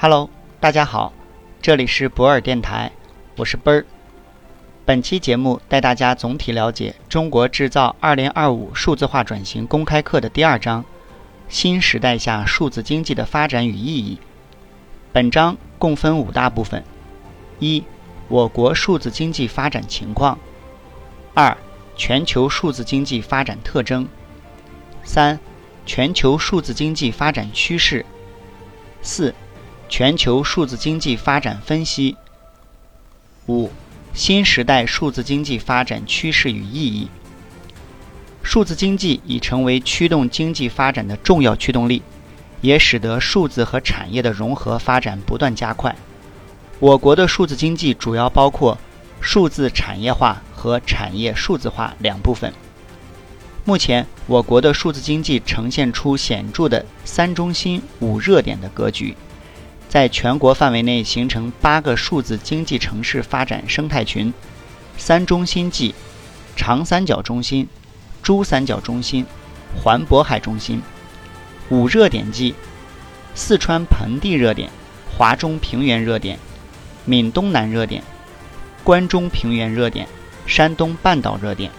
Hello，大家好，这里是博尔电台，我是奔儿。本期节目带大家总体了解《中国制造2025数字化转型公开课》的第二章：新时代下数字经济的发展与意义。本章共分五大部分：一、我国数字经济发展情况；二、全球数字经济发展特征；三、全球数字经济发展趋势；四。全球数字经济发展分析。五、新时代数字经济发展趋势与意义。数字经济已成为驱动经济发展的重要驱动力，也使得数字和产业的融合发展不断加快。我国的数字经济主要包括数字产业化和产业数字化两部分。目前，我国的数字经济呈现出显著的“三中心、五热点”的格局。在全国范围内形成八个数字经济城市发展生态群，三中心即长三角中心、珠三角中心、环渤海中心；五热点即四川盆地热点、华中平原热点、闽东南热点、关中平原热点、山东半岛热点。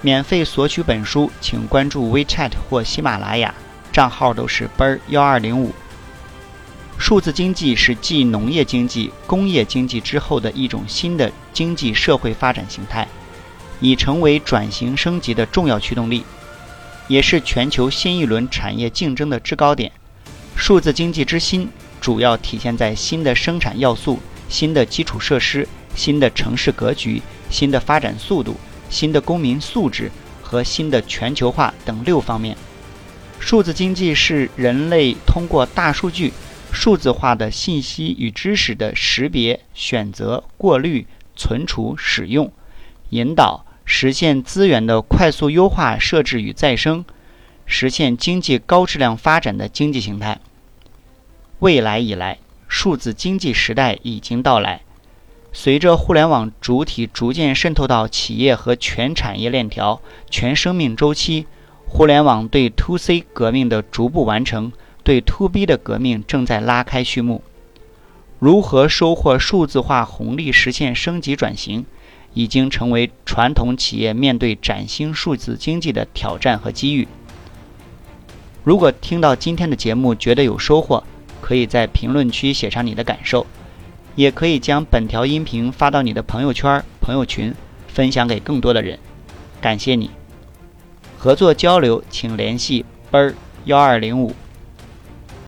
免费索取本书，请关注 WeChat 或喜马拉雅，账号都是奔儿幺二零五。数字经济是继农业经济、工业经济之后的一种新的经济社会发展形态，已成为转型升级的重要驱动力，也是全球新一轮产业竞争的制高点。数字经济之新，主要体现在新的生产要素、新的基础设施、新的城市格局、新的发展速度、新的公民素质和新的全球化等六方面。数字经济是人类通过大数据。数字化的信息与知识的识别、选择、过滤、存储、使用、引导，实现资源的快速优化、设置与再生，实现经济高质量发展的经济形态。未来以来，数字经济时代已经到来。随着互联网主体逐渐渗透到企业和全产业链条、全生命周期，互联网对 To C 革命的逐步完成。对 To B 的革命正在拉开序幕。如何收获数字化红利，实现升级转型，已经成为传统企业面对崭新数字经济的挑战和机遇。如果听到今天的节目觉得有收获，可以在评论区写上你的感受，也可以将本条音频发到你的朋友圈、朋友群，分享给更多的人。感谢你！合作交流请联系奔儿幺二零五。